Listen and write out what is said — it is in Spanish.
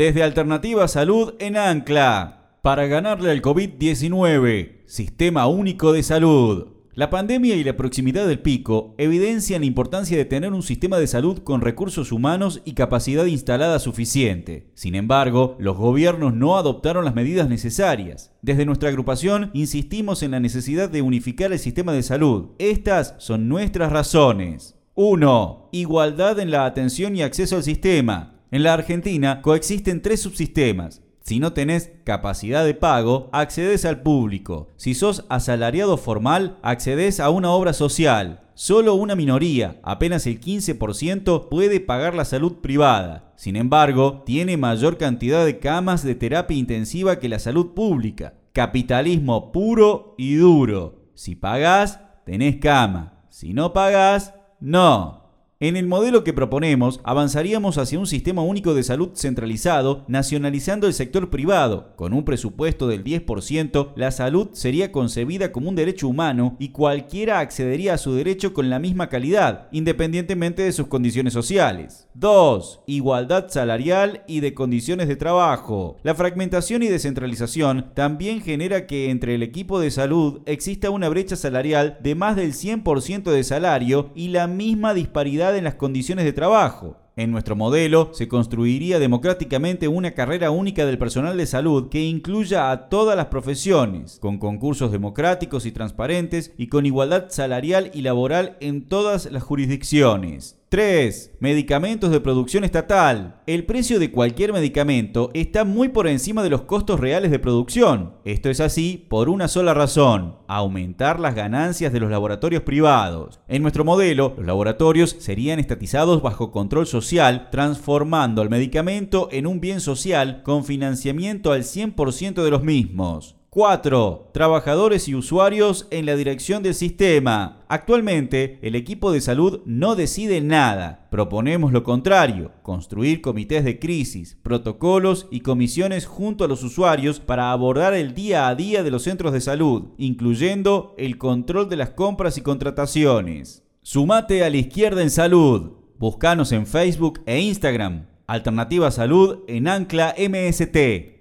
Desde Alternativa Salud en Ancla. Para ganarle al COVID-19. Sistema Único de Salud. La pandemia y la proximidad del pico evidencian la importancia de tener un sistema de salud con recursos humanos y capacidad instalada suficiente. Sin embargo, los gobiernos no adoptaron las medidas necesarias. Desde nuestra agrupación insistimos en la necesidad de unificar el sistema de salud. Estas son nuestras razones. 1. Igualdad en la atención y acceso al sistema. En la Argentina coexisten tres subsistemas, si no tenés capacidad de pago, accedes al público. Si sos asalariado formal, accedes a una obra social. Solo una minoría, apenas el 15%, puede pagar la salud privada. Sin embargo, tiene mayor cantidad de camas de terapia intensiva que la salud pública. Capitalismo puro y duro. Si pagás, tenés cama. Si no pagás, no. En el modelo que proponemos, avanzaríamos hacia un sistema único de salud centralizado, nacionalizando el sector privado. Con un presupuesto del 10%, la salud sería concebida como un derecho humano y cualquiera accedería a su derecho con la misma calidad, independientemente de sus condiciones sociales. 2. Igualdad salarial y de condiciones de trabajo. La fragmentación y descentralización también genera que entre el equipo de salud exista una brecha salarial de más del 100% de salario y la misma disparidad en las condiciones de trabajo. En nuestro modelo se construiría democráticamente una carrera única del personal de salud que incluya a todas las profesiones, con concursos democráticos y transparentes y con igualdad salarial y laboral en todas las jurisdicciones. 3. Medicamentos de producción estatal. El precio de cualquier medicamento está muy por encima de los costos reales de producción. Esto es así por una sola razón, aumentar las ganancias de los laboratorios privados. En nuestro modelo, los laboratorios serían estatizados bajo control social, transformando al medicamento en un bien social con financiamiento al 100% de los mismos. 4. Trabajadores y usuarios en la dirección del sistema. Actualmente, el equipo de salud no decide nada. Proponemos lo contrario, construir comités de crisis, protocolos y comisiones junto a los usuarios para abordar el día a día de los centros de salud, incluyendo el control de las compras y contrataciones. Sumate a la izquierda en salud. Buscanos en Facebook e Instagram. Alternativa Salud en Ancla MST.